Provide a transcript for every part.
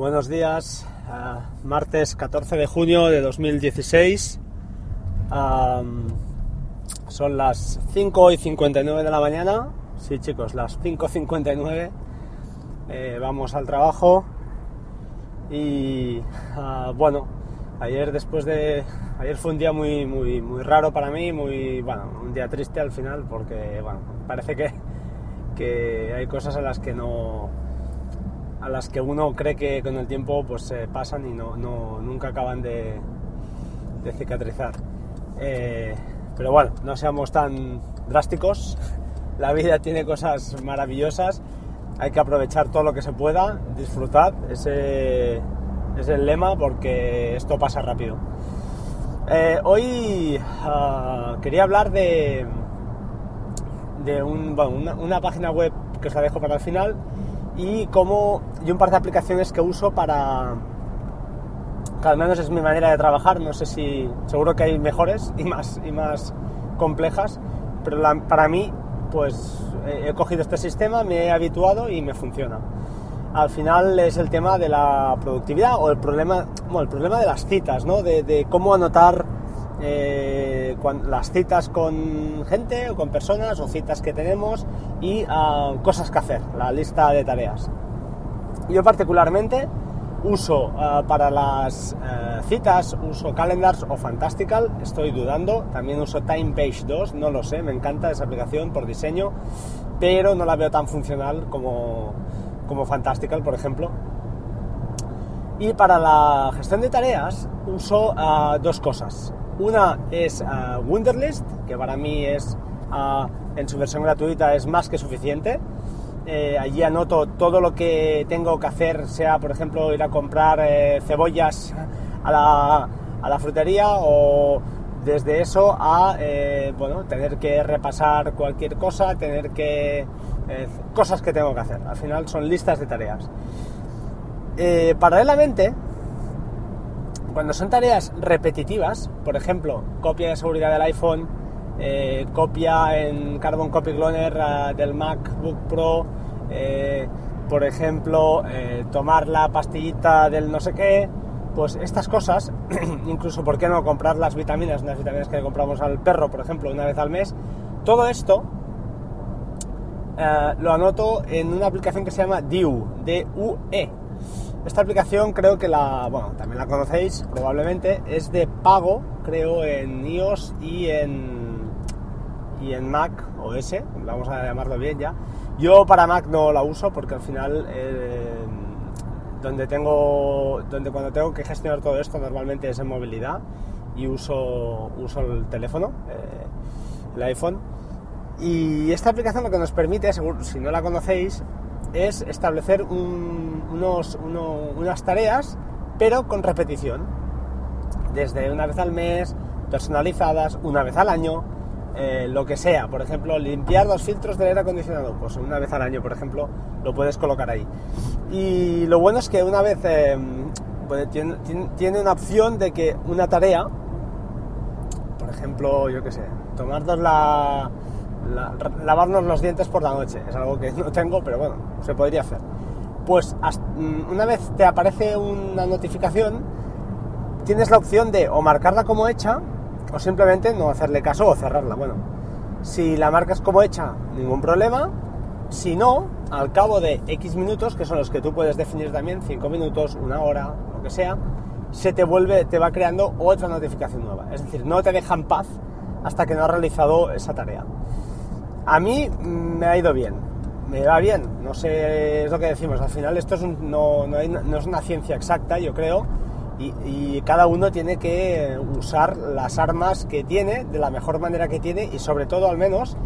Buenos días, uh, martes 14 de junio de 2016. Um, son las 5 y 59 de la mañana. Sí, chicos, las 5.59. Eh, vamos al trabajo. Y uh, bueno, ayer después de. Ayer fue un día muy, muy, muy raro para mí, muy. Bueno, un día triste al final, porque bueno, parece que, que hay cosas a las que no a las que uno cree que con el tiempo pues se pasan y no, no nunca acaban de, de cicatrizar. Eh, pero bueno, no seamos tan drásticos. La vida tiene cosas maravillosas. Hay que aprovechar todo lo que se pueda, disfrutar. Ese es el lema porque esto pasa rápido. Eh, hoy uh, quería hablar de, de un, una, una página web que os la dejo para el final y como y un par de aplicaciones que uso para que al menos es mi manera de trabajar no sé si seguro que hay mejores y más y más complejas pero la, para mí pues he cogido este sistema me he habituado y me funciona. Al final es el tema de la productividad o el problema bueno, el problema de las citas no de, de cómo anotar eh, las citas con gente o con personas o citas que tenemos y uh, cosas que hacer, la lista de tareas. Yo particularmente uso uh, para las uh, citas, uso Calendars o Fantastical, estoy dudando, también uso TimePage 2, no lo sé, me encanta esa aplicación por diseño, pero no la veo tan funcional como, como Fantastical, por ejemplo. Y para la gestión de tareas uso dos cosas. Una es uh, Wunderlist, que para mí es uh, en su versión gratuita es más que suficiente. Eh, allí anoto todo lo que tengo que hacer, sea por ejemplo ir a comprar eh, cebollas a la, a la, frutería o desde eso a eh, bueno, tener que repasar cualquier cosa, tener que... Eh, cosas que tengo que hacer. Al final son listas de tareas. Eh, paralelamente, cuando son tareas repetitivas, por ejemplo, copia de seguridad del iPhone, eh, copia en Carbon Copy Cloner uh, del MacBook Pro, eh, por ejemplo, eh, tomar la pastillita del no sé qué, pues estas cosas, incluso por qué no comprar las vitaminas, unas vitaminas que le compramos al perro, por ejemplo, una vez al mes, todo esto eh, lo anoto en una aplicación que se llama D-U-E. Esta aplicación creo que la, bueno, también la conocéis probablemente, es de pago, creo en iOS y en, y en Mac OS, vamos a llamarlo bien ya. Yo para Mac no la uso porque al final eh, donde tengo, donde cuando tengo que gestionar todo esto normalmente es en movilidad y uso, uso el teléfono, eh, el iPhone. Y esta aplicación lo que nos permite, si no la conocéis, es establecer un, unos, uno, unas tareas, pero con repetición. Desde una vez al mes, personalizadas, una vez al año, eh, lo que sea. Por ejemplo, limpiar los filtros del aire acondicionado, pues una vez al año, por ejemplo, lo puedes colocar ahí. Y lo bueno es que una vez eh, pues, tiene, tiene, una opción de que una tarea, por ejemplo, yo qué sé, tomarnos la, la, lavarnos los dientes por la noche. Es algo que no tengo, pero bueno, se podría hacer. Pues hasta, una vez te aparece una notificación, tienes la opción de o marcarla como hecha o simplemente no hacerle caso o cerrarla. Bueno, si la marcas como hecha, ningún problema. Si no, al cabo de X minutos, que son los que tú puedes definir también, 5 minutos, una hora, lo que sea, se te vuelve, te va creando otra notificación nueva. Es decir, no te deja en paz hasta que no has realizado esa tarea. A mí me ha ido bien, me va bien, no sé, es lo que decimos, al final esto es no, no, es una ciencia exacta, yo creo, y, cada uno tiene que usar las armas que tiene de la mejor manera que tiene y sobre todo al menos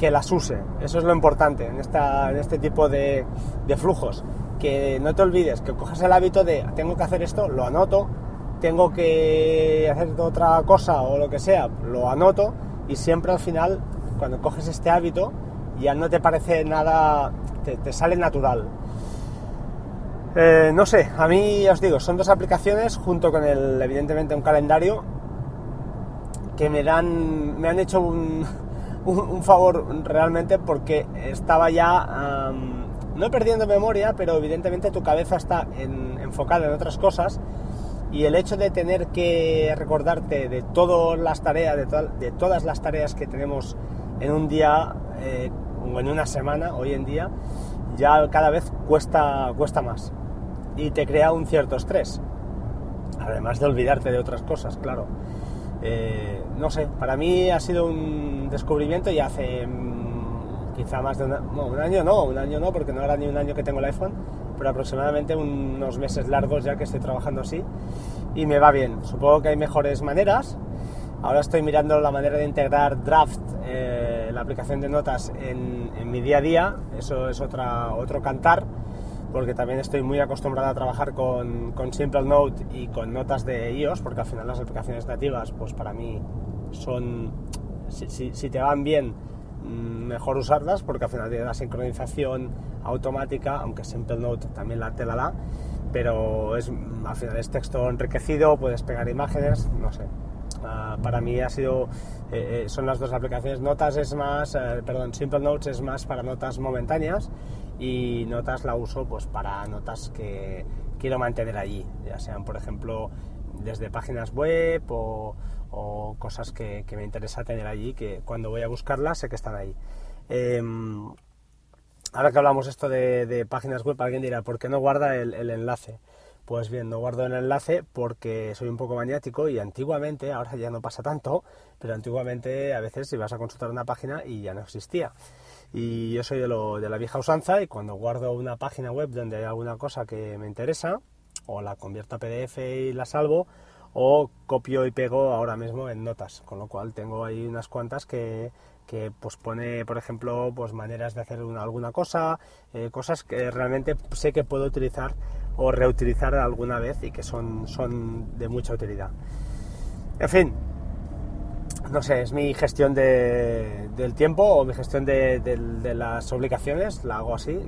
que las use, eso es lo importante en, esta, en este tipo de, de flujos, que no te olvides, que cojas el hábito de tengo que hacer esto, lo anoto, tengo que hacer otra cosa o lo que sea, lo anoto. Y siempre al final cuando coges este hábito ya no te parece nada, te, sale natural. Eh, no sé, a mí os digo, son dos aplicaciones junto con el, evidentemente, un calendario que me dan, me han hecho un, favor realmente porque estaba ya no perdiendo memoria, pero evidentemente tu cabeza está enfocada en otras cosas y el hecho de tener que recordarte de todas las tareas, de, todas las tareas que tenemos en un día eh, o en una semana, hoy en día, ya cada vez cuesta, cuesta más y te crea un cierto estrés. Además de olvidarte de otras cosas, claro. Eh, no sé, para mí ha sido un descubrimiento y hace mm, quizá más de un año, no, un año no, porque no era ni un año que tengo el iPhone, pero aproximadamente unos meses largos ya que estoy trabajando así y me va bien. Supongo que hay mejores maneras. Ahora estoy mirando la manera de integrar Draft, eh, la aplicación de notas, en, mi día a día. Eso es otro cantar porque también estoy muy acostumbrado a trabajar con, Simple Note y con notas de iOS, porque al final las aplicaciones nativas, pues para mí son, si, si, te van bien, mm, mejor usarlas, porque al final tiene la sincronización automática, aunque Simple Note también la, te la da, pero es, al final es texto enriquecido, puedes pegar imágenes, no sé. Uh, para mí ha sido, eh, eh, son las dos aplicaciones. Notas es más, eh, perdón, Simple Notes es más para notas momentáneas y notas la uso pues para notas que quiero mantener allí, ya sean por ejemplo desde páginas web o, cosas que, me interesa tener allí, que cuando voy a buscarlas sé que están ahí. Em, ahora que hablamos esto de, páginas web, alguien dirá, ¿por qué no guarda el, enlace? Pues bien, no guardo el enlace porque soy un poco maniático y antiguamente, ahora ya no pasa tanto, pero antiguamente a veces ibas a consultar una página y ya no existía. Y yo soy de, lo, de la vieja usanza y cuando guardo una página web donde hay alguna cosa que me interesa, o la convierto a PDF y la salvo, o copio y pego ahora mismo en notas, con lo cual tengo ahí unas cuantas que, que pues pone, por ejemplo, pues maneras de hacer alguna cosa, eh, cosas que realmente sé que puedo utilizar o reutilizar alguna vez y que son, son de mucha utilidad. En fin, no sé, es mi gestión del tiempo o mi gestión de, las obligaciones, la hago así.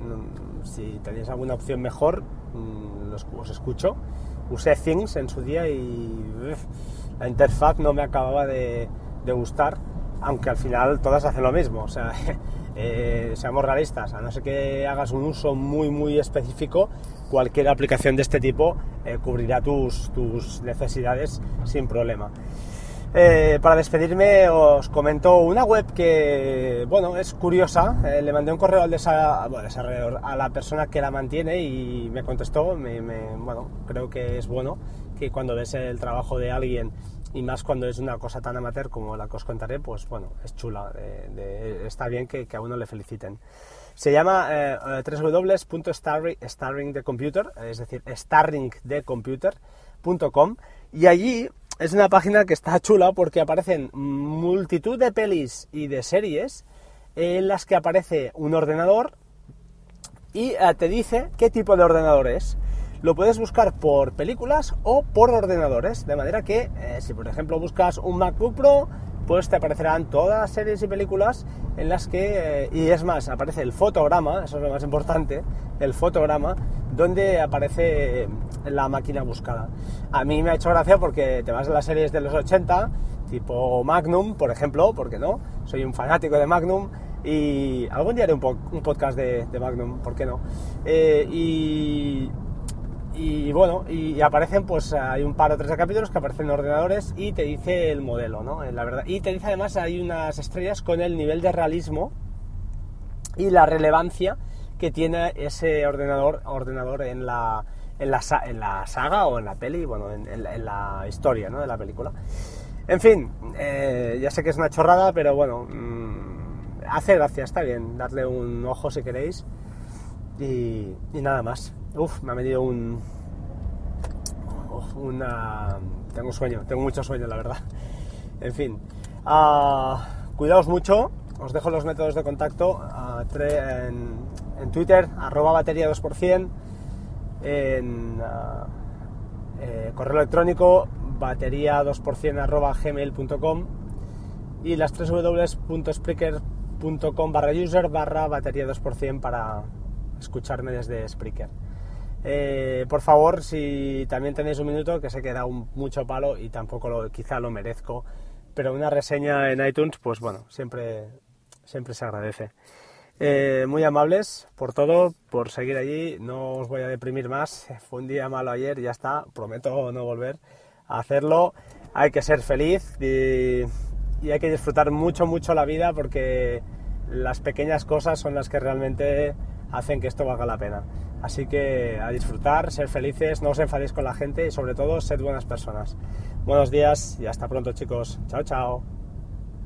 Si tenéis alguna opción mejor, mm, los, os escucho. Usé Things en su día y la interfaz no me acababa de, gustar, aunque al final todas hacen lo mismo. O sea, eh, seamos realistas, a no ser que hagas un uso muy, muy específico, cualquier aplicación de este tipo eh, cubrirá tus, tus necesidades sin problema. Eh, para despedirme os comento una web que, bueno, es curiosa. Eh, le mandé un correo al desarrollador, a la persona que la mantiene y me contestó. Bueno, creo que es bueno que cuando ves el trabajo de alguien y más cuando es una cosa tan amateur como la que os contaré, pues bueno, es chula. está bien que, a uno le feliciten. Se llama eh, www.starringthecomputer, es decir, starringthecomputer.com y allí es una página que está chula porque aparecen multitud de pelis y de series en las que aparece un ordenador y eh, te dice qué tipo de ordenador es. Lo puedes buscar por películas o por ordenadores, de manera que eh, si por ejemplo buscas un MacBook Pro, pues te aparecerán todas las series y películas en las que, eh, y es más, aparece el fotograma, eso es lo más importante, el fotograma, donde aparece la máquina buscada. A mí me ha hecho gracia porque te vas a las series de los 80, tipo Magnum, por ejemplo, porque no, soy un fanático de Magnum, y algún día haré un, podcast de, Magnum, ¿por qué no? Eh, y y bueno, y, aparecen, pues hay un par o tres de capítulos que aparecen en ordenadores y te dice el modelo, ¿no? La verdad. Y te dice además hay unas estrellas con el nivel de realismo y la relevancia que tiene ese ordenador, ordenador en la, en la, en la saga o en la peli, bueno, en, la historia ¿no? de la película. En fin, eh, ya sé que es una chorrada, pero bueno, mm, hace gracia, está bien, darle un ojo si queréis. Y nada más. Uf, me ha venido un. Una. Tengo sueño, tengo mucho sueño, la verdad. En fin. Uh, cuidaos mucho. Os dejo los métodos de contacto en, Twitter, arroba batería 2%, en ah, eh, correo electrónico batería 2% arroba gmail.com y las www.spreaker.com barra user barra batería 2% para escucharme desde Spreaker. Eh, por favor, si también tenéis un minuto, que sé que da mucho palo y tampoco lo, quizá lo merezco, pero una reseña en iTunes, pues bueno, siempre, siempre se agradece. Eh, muy amables por todo, por seguir allí. No os voy a deprimir más. Fue un día malo ayer, ya está. Prometo no volver a hacerlo. Hay que ser feliz y hay que disfrutar mucho, mucho la vida porque las pequeñas cosas son las que realmente hacen que esto valga la pena. Así que a disfrutar, ser felices, no os enfadéis con la gente y sobre todo sed buenas personas. Buenos días y hasta pronto chicos. Chao, chao.